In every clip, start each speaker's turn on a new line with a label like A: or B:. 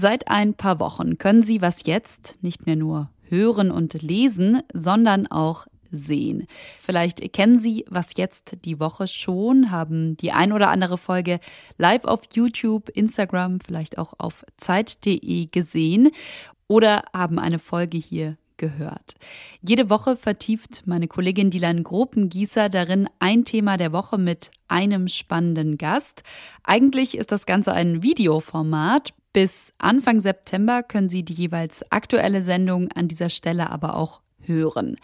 A: Seit ein paar Wochen können Sie was jetzt nicht mehr nur hören und lesen, sondern auch sehen. Vielleicht kennen Sie was jetzt die Woche schon, haben die ein oder andere Folge live auf YouTube, Instagram, vielleicht auch auf Zeit.de gesehen oder haben eine Folge hier gehört. Jede Woche vertieft meine Kollegin Dilan Gropengießer darin ein Thema der Woche mit einem spannenden Gast. Eigentlich ist das Ganze ein Videoformat. Bis Anfang September können Sie die jeweils aktuelle Sendung an dieser Stelle aber auch hören.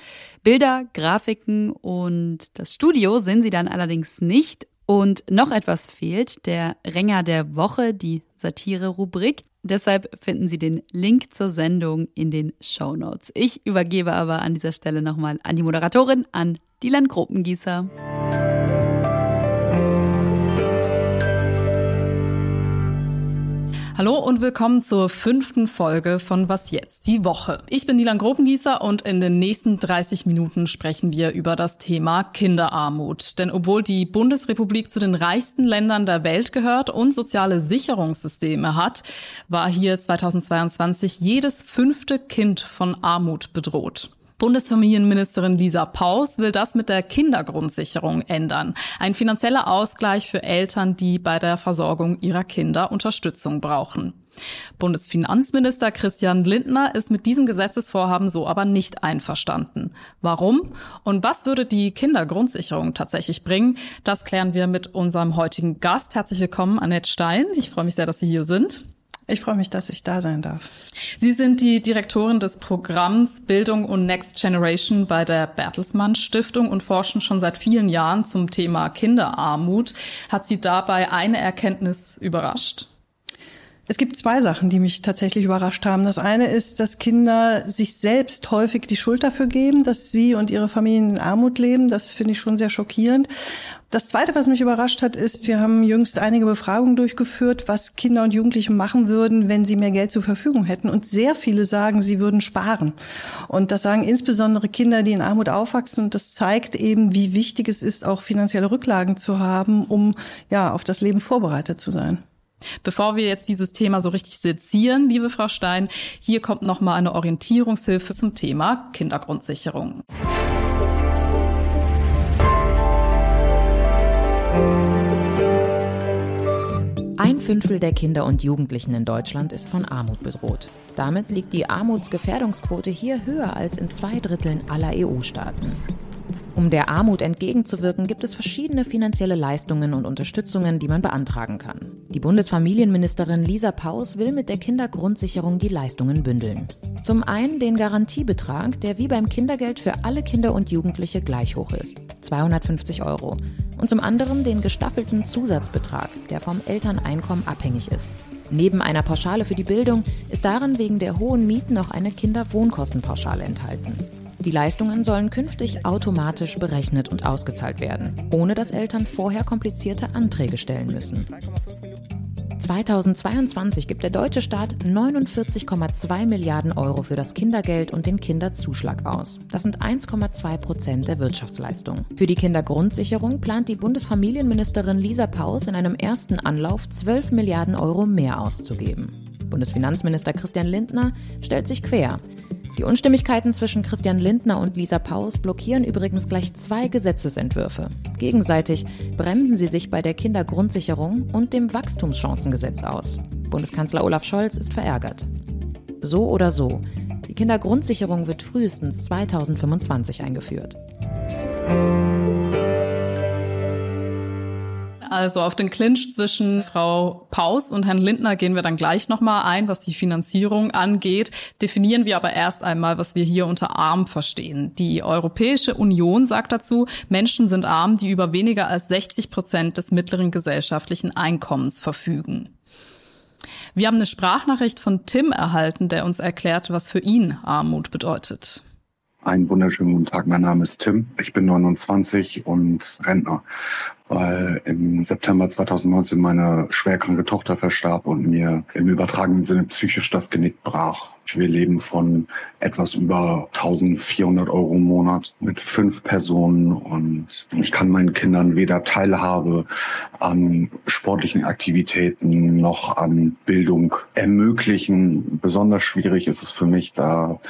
A: Bilder, Grafiken und das Studio sehen Sie dann allerdings nicht. Und noch etwas fehlt, der Ränger der Woche, die Satire-Rubrik. Deshalb finden Sie den Link zur Sendung in den Show Notes. Ich übergebe aber an dieser Stelle nochmal an die Moderatorin, an Dylan Gruppengießer.
B: Hallo und willkommen zur fünften Folge von Was jetzt? Die Woche. Ich bin Nilan Grobengießer und in den nächsten 30 Minuten sprechen wir über das Thema Kinderarmut. Denn obwohl die Bundesrepublik zu den reichsten Ländern der Welt gehört und soziale Sicherungssysteme hat, war hier 2022 jedes fünfte Kind von Armut bedroht. Bundesfamilienministerin Lisa Paus will das mit der Kindergrundsicherung ändern. Ein finanzieller Ausgleich für Eltern, die bei der Versorgung ihrer Kinder Unterstützung brauchen. Bundesfinanzminister Christian Lindner ist mit diesem Gesetzesvorhaben so aber nicht einverstanden. Warum und was würde die Kindergrundsicherung tatsächlich bringen? Das klären wir mit unserem heutigen Gast. Herzlich willkommen, Annette Stein. Ich freue mich sehr, dass Sie hier sind.
C: Ich freue mich, dass ich da sein darf.
B: Sie sind die Direktorin des Programms Bildung und Next Generation bei der Bertelsmann Stiftung und forschen schon seit vielen Jahren zum Thema Kinderarmut. Hat Sie dabei eine Erkenntnis überrascht?
C: Es gibt zwei Sachen, die mich tatsächlich überrascht haben. Das eine ist, dass Kinder sich selbst häufig die Schuld dafür geben, dass sie und ihre Familien in Armut leben. Das finde ich schon sehr schockierend. Das Zweite, was mich überrascht hat, ist, wir haben jüngst einige Befragungen durchgeführt, was Kinder und Jugendliche machen würden, wenn sie mehr Geld zur Verfügung hätten. Und sehr viele sagen, sie würden sparen. Und das sagen insbesondere Kinder, die in Armut aufwachsen. Und das zeigt eben, wie wichtig es ist, auch finanzielle Rücklagen zu haben, um ja auf das Leben vorbereitet zu sein.
B: Bevor wir jetzt dieses Thema so richtig sezieren, liebe Frau Stein, hier kommt noch mal eine Orientierungshilfe zum Thema Kindergrundsicherung.
D: Ein Fünftel der Kinder und Jugendlichen in Deutschland ist von Armut bedroht. Damit liegt die Armutsgefährdungsquote hier höher als in zwei Dritteln aller EU-Staaten. Um der Armut entgegenzuwirken, gibt es verschiedene finanzielle Leistungen und Unterstützungen, die man beantragen kann. Die Bundesfamilienministerin Lisa Paus will mit der Kindergrundsicherung die Leistungen bündeln. Zum einen den Garantiebetrag, der wie beim Kindergeld für alle Kinder und Jugendliche gleich hoch ist, 250 Euro. Und zum anderen den gestaffelten Zusatzbetrag, der vom Elterneinkommen abhängig ist. Neben einer Pauschale für die Bildung ist darin wegen der hohen Mieten auch eine Kinderwohnkostenpauschale enthalten. Die Leistungen sollen künftig automatisch berechnet und ausgezahlt werden, ohne dass Eltern vorher komplizierte Anträge stellen müssen. 2022 gibt der deutsche Staat 49,2 Milliarden Euro für das Kindergeld und den Kinderzuschlag aus. Das sind 1,2 Prozent der Wirtschaftsleistung. Für die Kindergrundsicherung plant die Bundesfamilienministerin Lisa Paus in einem ersten Anlauf 12 Milliarden Euro mehr auszugeben. Bundesfinanzminister Christian Lindner stellt sich quer. Die Unstimmigkeiten zwischen Christian Lindner und Lisa Paus blockieren übrigens gleich zwei Gesetzesentwürfe. Gegenseitig bremsen sie sich bei der Kindergrundsicherung und dem Wachstumschancengesetz aus. Bundeskanzler Olaf Scholz ist verärgert. So oder so, die Kindergrundsicherung wird frühestens 2025 eingeführt.
B: Also auf den Clinch zwischen Frau Paus und Herrn Lindner gehen wir dann gleich nochmal ein, was die Finanzierung angeht. Definieren wir aber erst einmal, was wir hier unter arm verstehen. Die Europäische Union sagt dazu, Menschen sind arm, die über weniger als 60 Prozent des mittleren gesellschaftlichen Einkommens verfügen. Wir haben eine Sprachnachricht von Tim erhalten, der uns erklärt, was für ihn Armut bedeutet.
E: Einen wunderschönen guten Tag, mein Name ist Tim. Ich bin 29 und Rentner, weil im September 2019 meine schwerkranke Tochter verstarb und mir im übertragenen Sinne psychisch das Genick brach. Wir leben von etwas über 1400 Euro im Monat mit fünf Personen und ich kann meinen Kindern weder Teilhabe an sportlichen Aktivitäten noch an Bildung ermöglichen. Besonders schwierig ist es für mich, da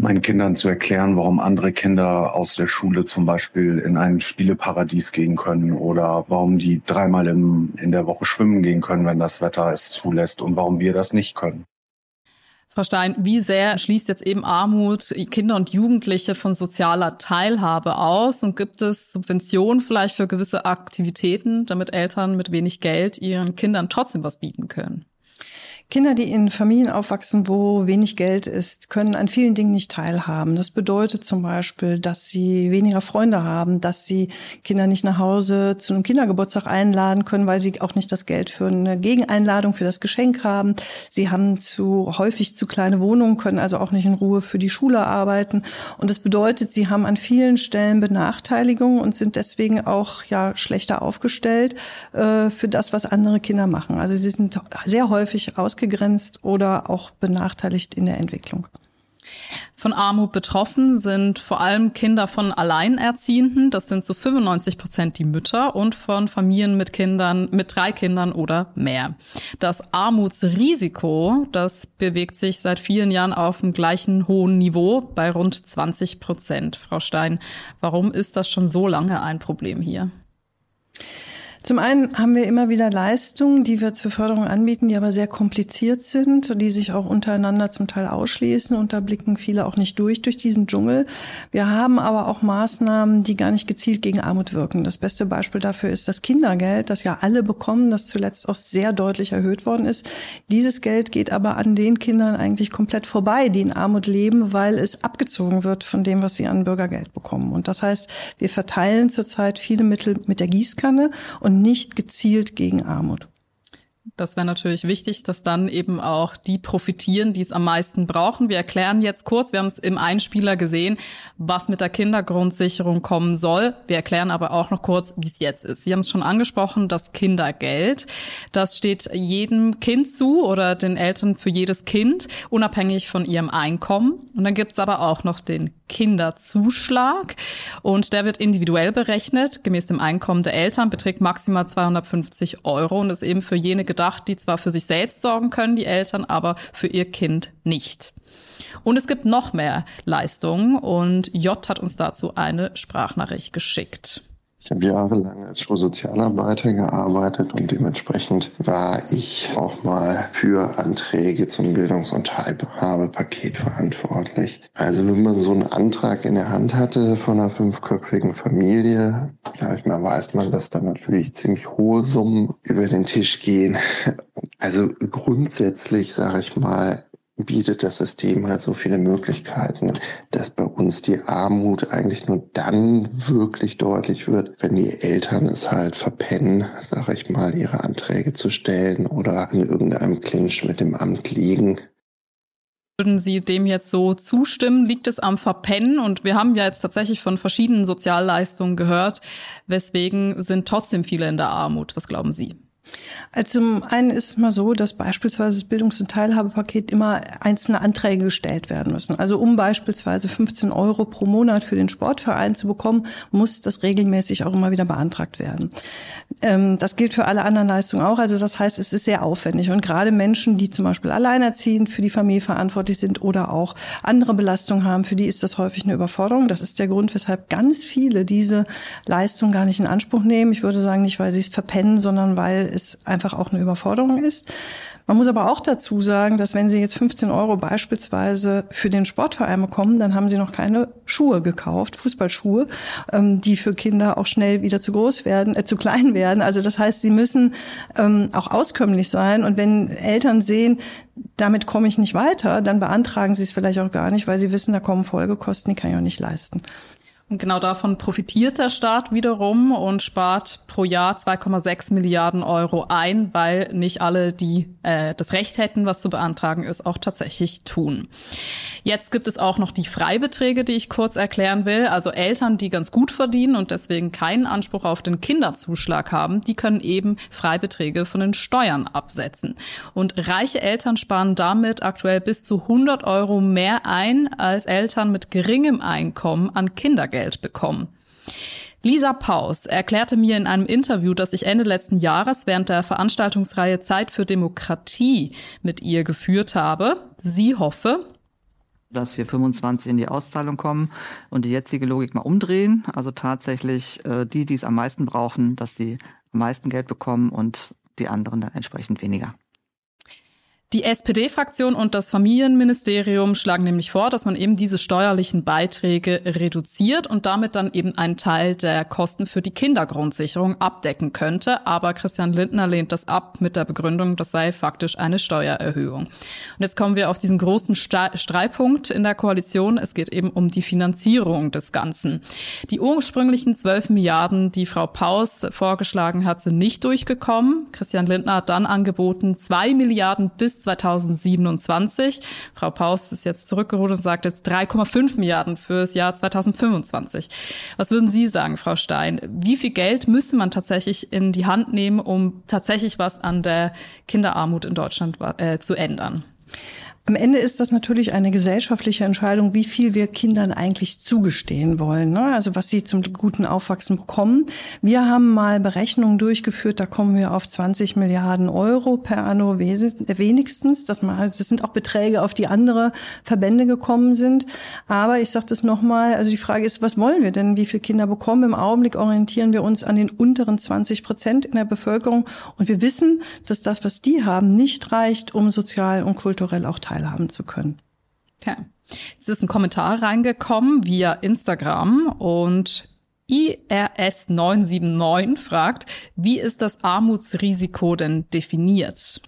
E: meinen Kindern zu erklären, warum andere Kinder aus der Schule zum Beispiel in ein Spieleparadies gehen können oder warum die dreimal im, in der Woche schwimmen gehen können, wenn das Wetter es zulässt und warum wir das nicht können.
B: Frau Stein, wie sehr schließt jetzt eben Armut Kinder und Jugendliche von sozialer Teilhabe aus? Und gibt es Subventionen vielleicht für gewisse Aktivitäten, damit Eltern mit wenig Geld ihren Kindern trotzdem was bieten können?
C: Kinder, die in Familien aufwachsen, wo wenig Geld ist, können an vielen Dingen nicht teilhaben. Das bedeutet zum Beispiel, dass sie weniger Freunde haben, dass sie Kinder nicht nach Hause zu einem Kindergeburtstag einladen können, weil sie auch nicht das Geld für eine Gegeneinladung, für das Geschenk haben. Sie haben zu häufig zu kleine Wohnungen, können also auch nicht in Ruhe für die Schule arbeiten. Und das bedeutet, sie haben an vielen Stellen Benachteiligungen und sind deswegen auch ja schlechter aufgestellt äh, für das, was andere Kinder machen. Also sie sind sehr häufig aus ausgegrenzt oder auch benachteiligt in der Entwicklung.
B: Von Armut betroffen sind vor allem Kinder von Alleinerziehenden. Das sind so 95 Prozent die Mütter und von Familien mit Kindern, mit drei Kindern oder mehr. Das Armutsrisiko, das bewegt sich seit vielen Jahren auf dem gleichen hohen Niveau bei rund 20 Prozent. Frau Stein, warum ist das schon so lange ein Problem hier?
C: Zum einen haben wir immer wieder Leistungen, die wir zur Förderung anbieten, die aber sehr kompliziert sind, die sich auch untereinander zum Teil ausschließen und da blicken viele auch nicht durch durch diesen Dschungel. Wir haben aber auch Maßnahmen, die gar nicht gezielt gegen Armut wirken. Das beste Beispiel dafür ist das Kindergeld, das ja alle bekommen, das zuletzt auch sehr deutlich erhöht worden ist. Dieses Geld geht aber an den Kindern eigentlich komplett vorbei, die in Armut leben, weil es abgezogen wird von dem, was sie an Bürgergeld bekommen. Und das heißt, wir verteilen zurzeit viele Mittel mit der Gießkanne und und nicht gezielt gegen Armut.
B: Das wäre natürlich wichtig, dass dann eben auch die profitieren, die es am meisten brauchen. Wir erklären jetzt kurz, wir haben es im Einspieler gesehen, was mit der Kindergrundsicherung kommen soll. Wir erklären aber auch noch kurz, wie es jetzt ist. Sie haben es schon angesprochen, das Kindergeld. Das steht jedem Kind zu oder den Eltern für jedes Kind, unabhängig von ihrem Einkommen. Und dann gibt's aber auch noch den Kinderzuschlag und der wird individuell berechnet. Gemäß dem Einkommen der Eltern beträgt maximal 250 Euro und ist eben für jene gedacht, die zwar für sich selbst sorgen können, die Eltern, aber für ihr Kind nicht. Und es gibt noch mehr Leistungen und J hat uns dazu eine Sprachnachricht geschickt.
F: Ich habe jahrelang als Schulsozialarbeiter gearbeitet und dementsprechend war ich auch mal für Anträge zum Bildungs- und Teilhabepaket verantwortlich. Also wenn man so einen Antrag in der Hand hatte von einer fünfköpfigen Familie, sag ich mal, weiß man, dass da natürlich ziemlich hohe Summen über den Tisch gehen. Also grundsätzlich, sage ich mal, bietet das System halt so viele Möglichkeiten, dass bei uns die Armut eigentlich nur dann wirklich deutlich wird, wenn die Eltern es halt verpennen, sage ich mal, ihre Anträge zu stellen oder in irgendeinem Clinch mit dem Amt liegen.
B: Würden Sie dem jetzt so zustimmen? Liegt es am Verpennen? Und wir haben ja jetzt tatsächlich von verschiedenen Sozialleistungen gehört. Weswegen sind trotzdem viele in der Armut? Was glauben Sie?
C: Also zum einen ist es mal so, dass beispielsweise das Bildungs- und Teilhabepaket immer einzelne Anträge gestellt werden müssen. Also um beispielsweise 15 Euro pro Monat für den Sportverein zu bekommen, muss das regelmäßig auch immer wieder beantragt werden. Ähm, das gilt für alle anderen Leistungen auch. Also das heißt, es ist sehr aufwendig. Und gerade Menschen, die zum Beispiel alleinerziehend für die Familie verantwortlich sind oder auch andere Belastungen haben, für die ist das häufig eine Überforderung. Das ist der Grund, weshalb ganz viele diese Leistung gar nicht in Anspruch nehmen. Ich würde sagen, nicht, weil sie es verpennen, sondern weil es einfach auch eine Überforderung ist. Man muss aber auch dazu sagen, dass wenn Sie jetzt 15 Euro beispielsweise für den Sportverein bekommen, dann haben Sie noch keine Schuhe gekauft, Fußballschuhe, ähm, die für Kinder auch schnell wieder zu groß werden, äh, zu klein werden. Also das heißt, sie müssen ähm, auch auskömmlich sein. Und wenn Eltern sehen, damit komme ich nicht weiter, dann beantragen sie es vielleicht auch gar nicht, weil sie wissen, da kommen Folgekosten, die kann ich auch nicht leisten.
B: Genau davon profitiert der Staat wiederum und spart pro Jahr 2,6 Milliarden Euro ein, weil nicht alle, die äh, das Recht hätten, was zu beantragen ist, auch tatsächlich tun. Jetzt gibt es auch noch die Freibeträge, die ich kurz erklären will. Also Eltern, die ganz gut verdienen und deswegen keinen Anspruch auf den Kinderzuschlag haben, die können eben Freibeträge von den Steuern absetzen. Und reiche Eltern sparen damit aktuell bis zu 100 Euro mehr ein als Eltern mit geringem Einkommen an Kindergeld bekommen. Lisa Paus erklärte mir in einem Interview, das ich Ende letzten Jahres während der Veranstaltungsreihe Zeit für Demokratie mit ihr geführt habe. Sie hoffe,
G: dass wir 25 in die Auszahlung kommen und die jetzige Logik mal umdrehen. Also tatsächlich äh, die, die es am meisten brauchen, dass die am meisten Geld bekommen und die anderen dann entsprechend weniger.
B: Die SPD-Fraktion und das Familienministerium schlagen nämlich vor, dass man eben diese steuerlichen Beiträge reduziert und damit dann eben einen Teil der Kosten für die Kindergrundsicherung abdecken könnte. Aber Christian Lindner lehnt das ab mit der Begründung, das sei faktisch eine Steuererhöhung. Und jetzt kommen wir auf diesen großen Streitpunkt in der Koalition. Es geht eben um die Finanzierung des Ganzen. Die ursprünglichen 12 Milliarden, die Frau Paus vorgeschlagen hat, sind nicht durchgekommen. Christian Lindner hat dann angeboten, zwei Milliarden bis 2027. Frau Paus ist jetzt zurückgerudert und sagt jetzt 3,5 Milliarden fürs Jahr 2025. Was würden Sie sagen, Frau Stein? Wie viel Geld müsste man tatsächlich in die Hand nehmen, um tatsächlich was an der Kinderarmut in Deutschland äh, zu ändern?
C: Am Ende ist das natürlich eine gesellschaftliche Entscheidung, wie viel wir Kindern eigentlich zugestehen wollen. Ne? Also was sie zum guten Aufwachsen bekommen. Wir haben mal Berechnungen durchgeführt, da kommen wir auf 20 Milliarden Euro per anno wenigstens. Das, sind auch Beträge, auf die andere Verbände gekommen sind. Aber ich sage das nochmal, also die Frage ist, was wollen wir denn, wie viele Kinder bekommen? Im Augenblick orientieren wir uns an den unteren 20 Prozent in der Bevölkerung. Und wir wissen, dass das, was die haben, nicht reicht, um sozial und kulturell auch teilzunehmen teilhaben zu können.
B: Okay. Es ist ein Kommentar reingekommen via Instagram und IRS979 fragt, wie ist das Armutsrisiko denn definiert?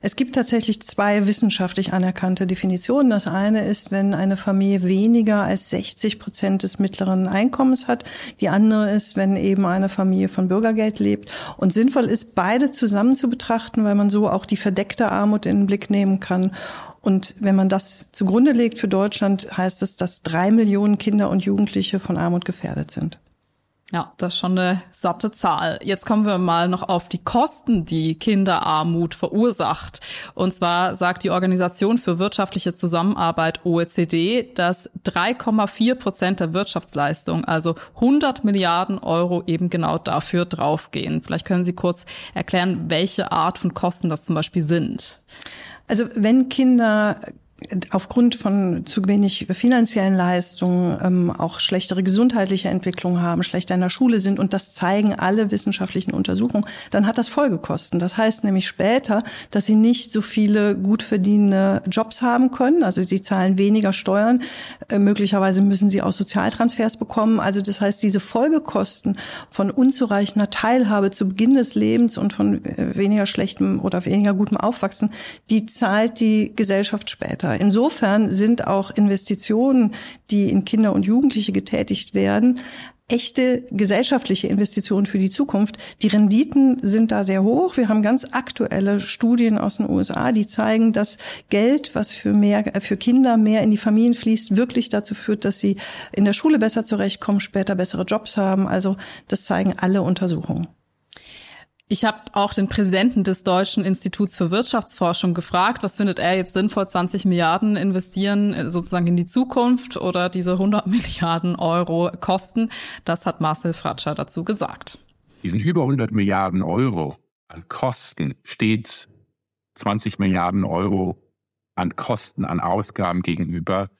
C: Es gibt tatsächlich zwei wissenschaftlich anerkannte Definitionen. Das eine ist, wenn eine Familie weniger als 60 Prozent des mittleren Einkommens hat. Die andere ist, wenn eben eine Familie von Bürgergeld lebt. Und sinnvoll ist, beide zusammen zu betrachten, weil man so auch die verdeckte Armut in den Blick nehmen kann. Und wenn man das zugrunde legt für Deutschland, heißt es, dass drei Millionen Kinder und Jugendliche von Armut gefährdet sind.
B: Ja, das ist schon eine satte Zahl. Jetzt kommen wir mal noch auf die Kosten, die Kinderarmut verursacht. Und zwar sagt die Organisation für wirtschaftliche Zusammenarbeit OECD, dass 3,4 Prozent der Wirtschaftsleistung, also 100 Milliarden Euro eben genau dafür draufgehen. Vielleicht können Sie kurz erklären, welche Art von Kosten das zum Beispiel sind.
C: Also wenn Kinder aufgrund von zu wenig finanziellen Leistungen ähm, auch schlechtere gesundheitliche Entwicklung haben, schlechter in der Schule sind und das zeigen alle wissenschaftlichen Untersuchungen, dann hat das Folgekosten. Das heißt nämlich später, dass sie nicht so viele gut verdienende Jobs haben können. Also sie zahlen weniger Steuern, äh, möglicherweise müssen sie auch Sozialtransfers bekommen. Also das heißt, diese Folgekosten von unzureichender Teilhabe zu Beginn des Lebens und von äh, weniger schlechtem oder weniger gutem Aufwachsen, die zahlt die Gesellschaft später weiter. Insofern sind auch Investitionen, die in Kinder und Jugendliche getätigt werden, echte gesellschaftliche Investitionen für die Zukunft. Die Renditen sind da sehr hoch. Wir haben ganz aktuelle Studien aus den USA, die zeigen, dass Geld, was für mehr, für Kinder mehr in die Familien fließt, wirklich dazu führt, dass sie in der Schule besser zurechtkommen, später bessere Jobs haben. Also das zeigen alle Untersuchungen.
B: Ich habe auch den Präsidenten des Deutschen Instituts für Wirtschaftsforschung gefragt, was findet er jetzt sinnvoll, 20 Milliarden investieren äh, sozusagen in die Zukunft oder diese 100 Milliarden Euro kosten. Das hat Marcel Fratscher dazu gesagt.
H: Diesen über 100 Milliarden Euro an Kosten steht 20 Milliarden Euro an Kosten, an Ausgaben gegenüber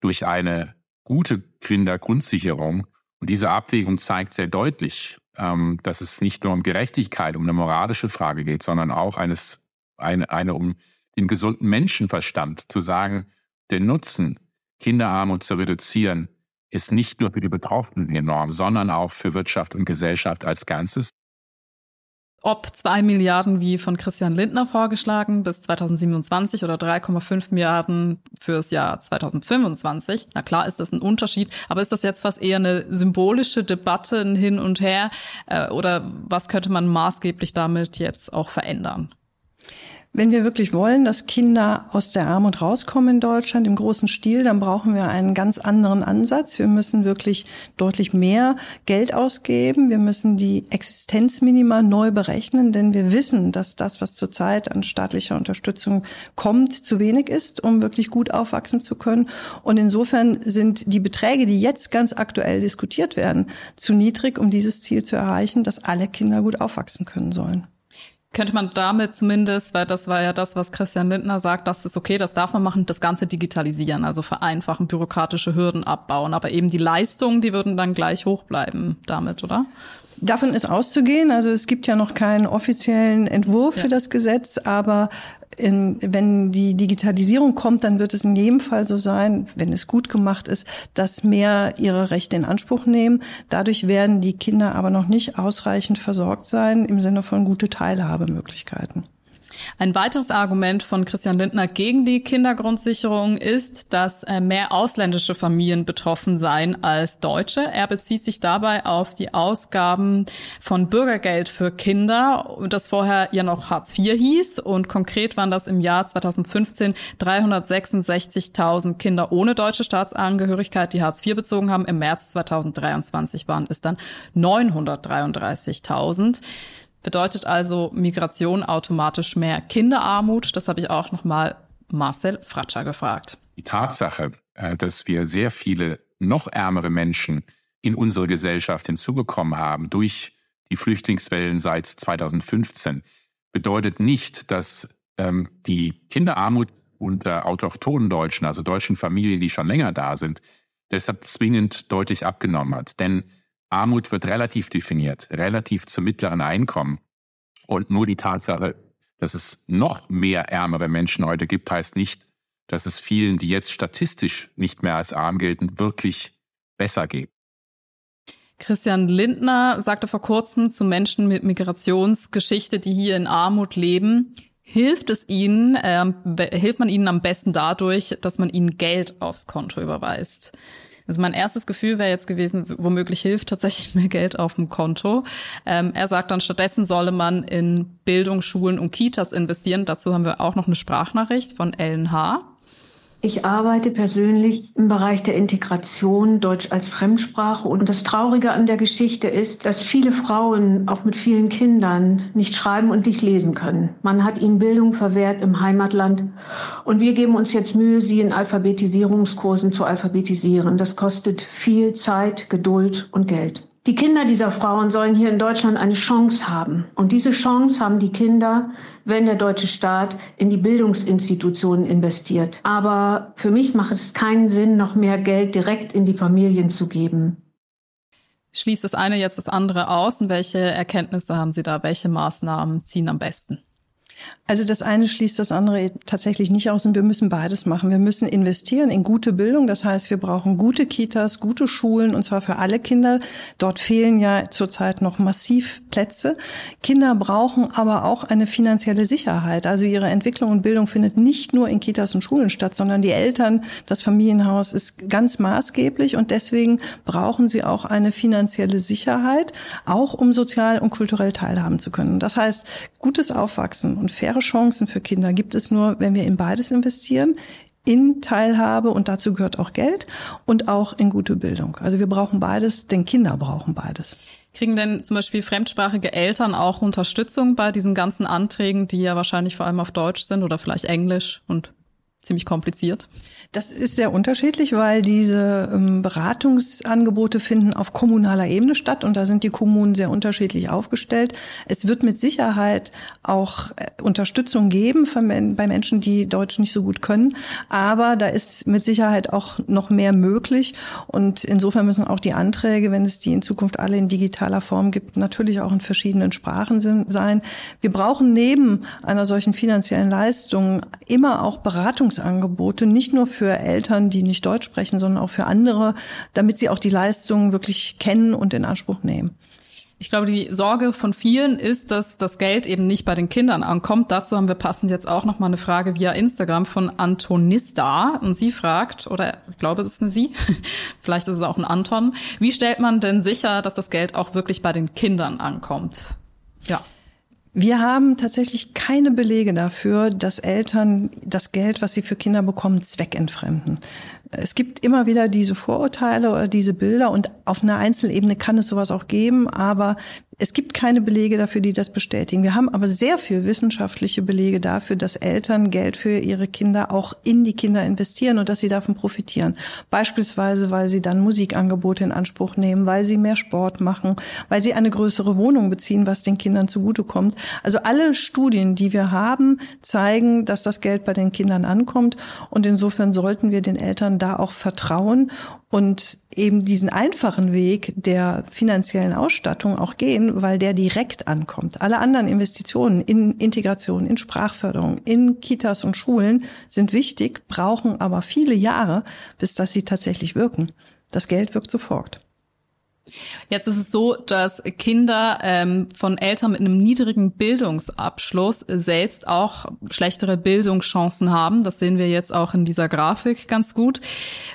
H: durch eine gute Kindergrundsicherung. Und diese Abwägung zeigt sehr deutlich, ähm, dass es nicht nur um Gerechtigkeit, um eine moralische Frage geht, sondern auch eines, eine, eine um den gesunden Menschenverstand zu sagen, der Nutzen, Kinderarmut zu reduzieren, ist nicht nur für die Betroffenen enorm, sondern auch für Wirtschaft und Gesellschaft als Ganzes.
B: Ob zwei Milliarden wie von Christian Lindner vorgeschlagen bis 2027 oder 3,5 Milliarden fürs Jahr 2025. Na klar ist das ein Unterschied, aber ist das jetzt fast eher eine symbolische Debatte hin und her äh, oder was könnte man maßgeblich damit jetzt auch verändern?
C: Wenn wir wirklich wollen, dass Kinder aus der Armut rauskommen in Deutschland im großen Stil, dann brauchen wir einen ganz anderen Ansatz. Wir müssen wirklich deutlich mehr Geld ausgeben. Wir müssen die Existenzminima neu berechnen, denn wir wissen, dass das, was zurzeit an staatlicher Unterstützung kommt, zu wenig ist, um wirklich gut aufwachsen zu können. Und insofern sind die Beträge, die jetzt ganz aktuell diskutiert werden, zu niedrig, um dieses Ziel zu erreichen, dass alle Kinder gut aufwachsen können sollen
B: könnte man damit zumindest, weil das war ja das, was Christian Lindner sagt, das ist okay, das darf man machen, das Ganze digitalisieren, also vereinfachen, bürokratische Hürden abbauen. Aber eben die Leistungen, die würden dann gleich hoch bleiben damit, oder?
C: Davon ist auszugehen. Also es gibt ja noch keinen offiziellen Entwurf ja. für das Gesetz, aber in, wenn die Digitalisierung kommt, dann wird es in jedem Fall so sein, wenn es gut gemacht ist, dass mehr ihre Rechte in Anspruch nehmen. Dadurch werden die Kinder aber noch nicht ausreichend versorgt sein im Sinne von gute Teilhabemöglichkeiten.
B: Ein weiteres Argument von Christian Lindner gegen die Kindergrundsicherung ist, dass äh, mehr ausländische Familien betroffen seien als deutsche. Er bezieht sich dabei auf die Ausgaben von Bürgergeld für Kinder, das vorher ja noch Hartz IV hieß. Und konkret waren das im Jahr 2015 366.000 Kinder ohne deutsche Staatsangehörigkeit, die Hartz IV bezogen haben. Im März 2023 waren es dann 933.000. Bedeutet also Migration automatisch mehr Kinderarmut? Das habe ich auch nochmal Marcel Fratscher gefragt.
H: Die Tatsache, äh, dass wir sehr viele noch ärmere Menschen in unsere Gesellschaft hinzubekommen haben durch die Flüchtlingswellen seit 2015, bedeutet nicht, dass ähm, die Kinderarmut unter autochthonen Deutschen, also deutschen Familien, die schon länger da sind, deshalb zwingend deutlich abgenommen hat. Denn Armut wird relativ definiert, relativ zum mittleren Einkommen. Und nur die Tatsache, dass es noch mehr ärmere Menschen heute gibt, heißt nicht, dass es vielen, die jetzt statistisch nicht mehr als arm gelten, wirklich besser geht.
B: Christian Lindner sagte vor kurzem zu Menschen mit Migrationsgeschichte, die hier in Armut leben, hilft es ihnen, äh, hilft man ihnen am besten dadurch, dass man ihnen Geld aufs Konto überweist. Also mein erstes Gefühl wäre jetzt gewesen, womöglich hilft tatsächlich mehr Geld auf dem Konto. Ähm, er sagt dann, stattdessen solle man in Bildung, Schulen und Kitas investieren. Dazu haben wir auch noch eine Sprachnachricht von Ellen H.
I: Ich arbeite persönlich im Bereich der Integration Deutsch als Fremdsprache und das Traurige an der Geschichte ist, dass viele Frauen, auch mit vielen Kindern, nicht schreiben und nicht lesen können. Man hat ihnen Bildung verwehrt im Heimatland und wir geben uns jetzt Mühe, sie in Alphabetisierungskursen zu alphabetisieren. Das kostet viel Zeit, Geduld und Geld. Die Kinder dieser Frauen sollen hier in Deutschland eine Chance haben. Und diese Chance haben die Kinder, wenn der deutsche Staat in die Bildungsinstitutionen investiert. Aber für mich macht es keinen Sinn, noch mehr Geld direkt in die Familien zu geben.
B: Schließt das eine jetzt das andere aus? Und welche Erkenntnisse haben Sie da? Welche Maßnahmen ziehen am besten?
C: Also das eine schließt das andere tatsächlich nicht aus und wir müssen beides machen. Wir müssen investieren in gute Bildung. Das heißt, wir brauchen gute Kitas, gute Schulen und zwar für alle Kinder. Dort fehlen ja zurzeit noch massiv Plätze. Kinder brauchen aber auch eine finanzielle Sicherheit. Also ihre Entwicklung und Bildung findet nicht nur in Kitas und Schulen statt, sondern die Eltern, das Familienhaus ist ganz maßgeblich und deswegen brauchen sie auch eine finanzielle Sicherheit, auch um sozial und kulturell teilhaben zu können. Das heißt, gutes Aufwachsen und faire Chancen für Kinder gibt es nur, wenn wir in beides investieren, in Teilhabe und dazu gehört auch Geld und auch in gute Bildung. Also wir brauchen beides, denn Kinder brauchen beides.
B: Kriegen denn zum Beispiel fremdsprachige Eltern auch Unterstützung bei diesen ganzen Anträgen, die ja wahrscheinlich vor allem auf Deutsch sind oder vielleicht Englisch und ziemlich kompliziert?
C: Das ist sehr unterschiedlich, weil diese ähm, Beratungsangebote finden auf kommunaler Ebene statt und da sind die Kommunen sehr unterschiedlich aufgestellt. Es wird mit Sicherheit auch äh, Unterstützung geben bei Menschen, die Deutsch nicht so gut können, aber da ist mit Sicherheit auch noch mehr möglich und insofern müssen auch die Anträge, wenn es die in Zukunft alle in digitaler Form gibt, natürlich auch in verschiedenen Sprachen sein. Wir brauchen neben einer solchen finanziellen Leistung immer auch Beratungsangebote, nicht nur für Eltern, die nicht Deutsch sprechen, sondern auch für andere, damit sie auch die Leistungen wirklich kennen und in Anspruch nehmen.
B: Ich glaube, die Sorge von vielen ist, dass das Geld eben nicht bei den Kindern ankommt. Dazu haben wir passend jetzt auch noch mal eine Frage via Instagram von Antonista. Und sie fragt, oder ich glaube, es ist eine Sie, vielleicht ist es auch ein Anton, wie stellt man denn sicher, dass das Geld auch wirklich bei den Kindern ankommt? Ja.
C: Wir haben tatsächlich keine Belege dafür, dass Eltern das Geld, was sie für Kinder bekommen, zweckentfremden. Es gibt immer wieder diese Vorurteile oder diese Bilder und auf einer Einzelebene kann es sowas auch geben, aber es gibt keine Belege dafür, die das bestätigen. Wir haben aber sehr viel wissenschaftliche Belege dafür, dass Eltern Geld für ihre Kinder auch in die Kinder investieren und dass sie davon profitieren. Beispielsweise, weil sie dann Musikangebote in Anspruch nehmen, weil sie mehr Sport machen, weil sie eine größere Wohnung beziehen, was den Kindern zugutekommt. Also alle Studien, die wir haben, zeigen, dass das Geld bei den Kindern ankommt und insofern sollten wir den Eltern da auch vertrauen und eben diesen einfachen Weg der finanziellen Ausstattung auch gehen, weil der direkt ankommt. Alle anderen Investitionen in Integration, in Sprachförderung, in Kitas und Schulen sind wichtig, brauchen aber viele Jahre, bis dass sie tatsächlich wirken. Das Geld wirkt sofort.
B: Jetzt ist es so, dass Kinder ähm, von Eltern mit einem niedrigen Bildungsabschluss selbst auch schlechtere Bildungschancen haben. Das sehen wir jetzt auch in dieser Grafik ganz gut.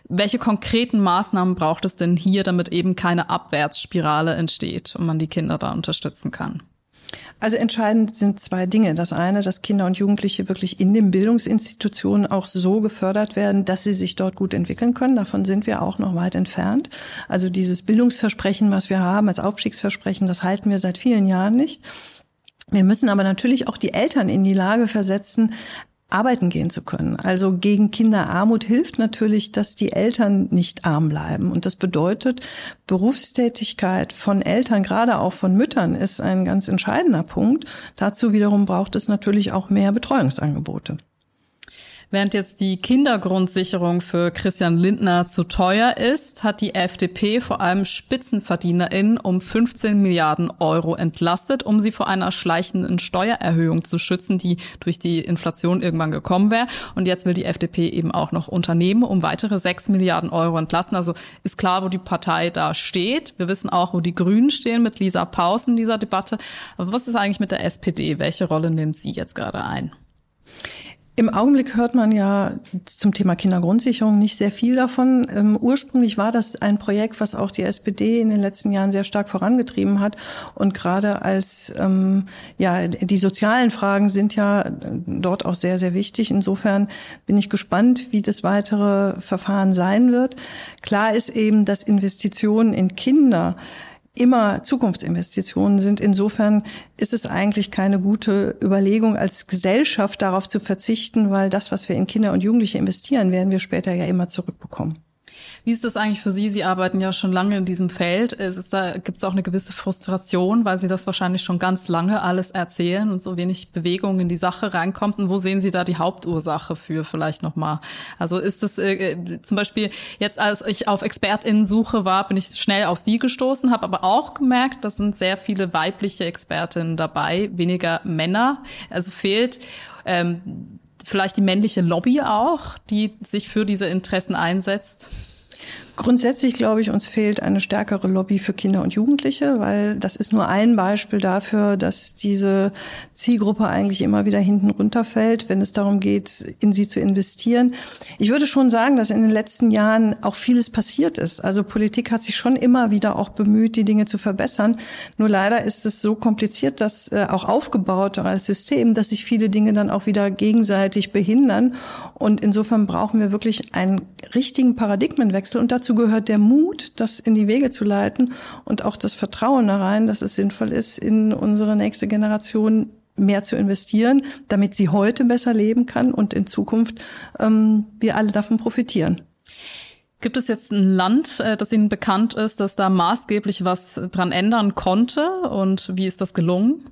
B: Welche konkreten Maßnahmen braucht es denn hier, damit eben keine Abwärtsspirale entsteht und man die Kinder da unterstützen kann?
C: Also entscheidend sind zwei Dinge. Das eine, dass Kinder und Jugendliche wirklich in den Bildungsinstitutionen auch so gefördert werden, dass sie sich dort gut entwickeln können. Davon sind wir auch noch weit entfernt. Also dieses Bildungsversprechen, was wir haben als Aufstiegsversprechen, das halten wir seit vielen Jahren nicht. Wir müssen aber natürlich auch die Eltern in die Lage versetzen, arbeiten gehen zu können. Also gegen Kinderarmut hilft natürlich, dass die Eltern nicht arm bleiben. Und das bedeutet, Berufstätigkeit von Eltern, gerade auch von Müttern, ist ein ganz entscheidender Punkt. Dazu wiederum braucht es natürlich auch mehr Betreuungsangebote.
B: Während jetzt die Kindergrundsicherung für Christian Lindner zu teuer ist, hat die FDP vor allem SpitzenverdienerInnen um 15 Milliarden Euro entlastet, um sie vor einer schleichenden Steuererhöhung zu schützen, die durch die Inflation irgendwann gekommen wäre. Und jetzt will die FDP eben auch noch Unternehmen um weitere 6 Milliarden Euro entlassen. Also ist klar, wo die Partei da steht. Wir wissen auch, wo die Grünen stehen mit Lisa Paus in dieser Debatte. Aber was ist eigentlich mit der SPD? Welche Rolle nimmt sie jetzt gerade ein?
C: Im Augenblick hört man ja zum Thema Kindergrundsicherung nicht sehr viel davon. Ähm, ursprünglich war das ein Projekt, was auch die SPD in den letzten Jahren sehr stark vorangetrieben hat. Und gerade als ähm, ja die sozialen Fragen sind ja dort auch sehr sehr wichtig. Insofern bin ich gespannt, wie das weitere Verfahren sein wird. Klar ist eben, dass Investitionen in Kinder immer Zukunftsinvestitionen sind. Insofern ist es eigentlich keine gute Überlegung, als Gesellschaft darauf zu verzichten, weil das, was wir in Kinder und Jugendliche investieren, werden wir später ja immer zurückbekommen.
B: Wie ist das eigentlich für Sie? Sie arbeiten ja schon lange in diesem Feld. Ist da gibt es auch eine gewisse Frustration, weil Sie das wahrscheinlich schon ganz lange alles erzählen und so wenig Bewegung in die Sache reinkommt. Und wo sehen Sie da die Hauptursache für vielleicht nochmal? Also ist das äh, zum Beispiel jetzt, als ich auf ExpertInnen suche war, bin ich schnell auf Sie gestoßen, habe aber auch gemerkt, das sind sehr viele weibliche Expertinnen dabei, weniger Männer. Also fehlt ähm, vielleicht die männliche Lobby auch, die sich für diese Interessen einsetzt.
C: Grundsätzlich glaube ich, uns fehlt eine stärkere Lobby für Kinder und Jugendliche, weil das ist nur ein Beispiel dafür, dass diese Zielgruppe eigentlich immer wieder hinten runterfällt, wenn es darum geht, in sie zu investieren. Ich würde schon sagen, dass in den letzten Jahren auch vieles passiert ist. Also Politik hat sich schon immer wieder auch bemüht, die Dinge zu verbessern. Nur leider ist es so kompliziert, dass äh, auch aufgebaut als System, dass sich viele Dinge dann auch wieder gegenseitig behindern. Und insofern brauchen wir wirklich einen richtigen Paradigmenwechsel. Und dazu dazu gehört der Mut, das in die Wege zu leiten und auch das Vertrauen da rein, dass es sinnvoll ist, in unsere nächste Generation mehr zu investieren, damit sie heute besser leben kann und in Zukunft ähm, wir alle davon profitieren.
B: Gibt es jetzt ein Land, äh, das Ihnen bekannt ist, das da maßgeblich was dran ändern konnte? Und wie ist das gelungen?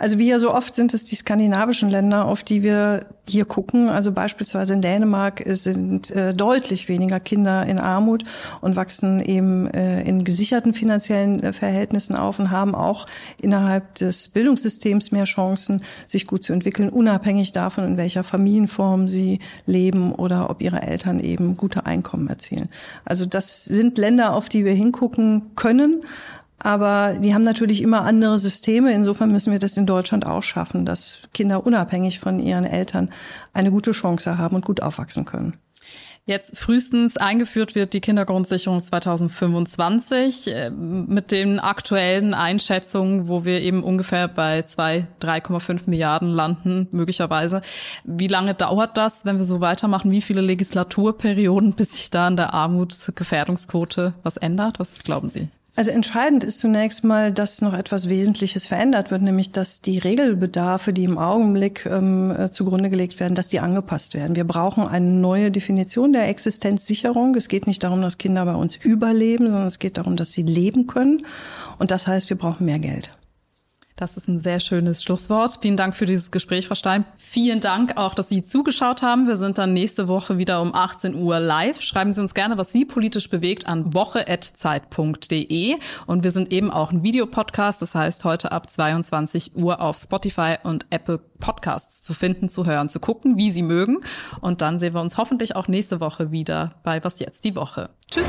C: Also wie ja so oft sind es die skandinavischen Länder, auf die wir hier gucken. Also beispielsweise in Dänemark sind äh, deutlich weniger Kinder in Armut und wachsen eben äh, in gesicherten finanziellen äh, Verhältnissen auf und haben auch innerhalb des Bildungssystems mehr Chancen, sich gut zu entwickeln, unabhängig davon, in welcher Familienform sie leben oder ob ihre Eltern eben gute Einkommen erzielen. Also das sind Länder, auf die wir hingucken können Aber die haben natürlich immer andere Systeme. Insofern müssen wir das in Deutschland auch schaffen, dass Kinder unabhängig von ihren Eltern eine gute Chance haben und gut aufwachsen können
B: jetzt frühestens eingeführt wird die Kindergrundsicherung 2025 äh, mit den aktuellen Einschätzungen, wo wir eben ungefähr bei zwei 3,5 Milliarden landen, möglicherweise. Wie lange dauert das, wenn wir so weitermachen? Wie viele Legislaturperioden, bis sich da an der Armutsgefährdungsquote was ändert? Was glauben Sie?
C: Also entscheidend ist zunächst mal, dass noch etwas Wesentliches verändert wird, nämlich dass die Regelbedarfe, die im Augenblick ähm, äh, zugrunde gelegt werden, dass die angepasst werden. Wir brauchen eine neue Definition der Existenzsicherung. Es geht nicht darum, dass Kinder bei uns überleben, sondern es geht darum, dass sie leben können. Und das heißt, wir brauchen mehr Geld.
B: Das ist ein sehr schönes Schlusswort. Vielen Dank für dieses Gespräch, Frau Stein. Vielen Dank auch, dass Sie zugeschaut haben. Wir sind dann nächste Woche wieder um 18 Uhr live. Schreiben Sie uns gerne, was Sie politisch bewegt, an woche.zeit.de. Und wir sind eben auch ein Videopodcast. Das heißt, heute ab 22 Uhr auf Spotify und Apple Podcasts zu finden, zu hören, zu gucken, wie Sie mögen. Und dann sehen wir uns hoffentlich auch nächste Woche wieder bei Was jetzt die Woche. Tschüss.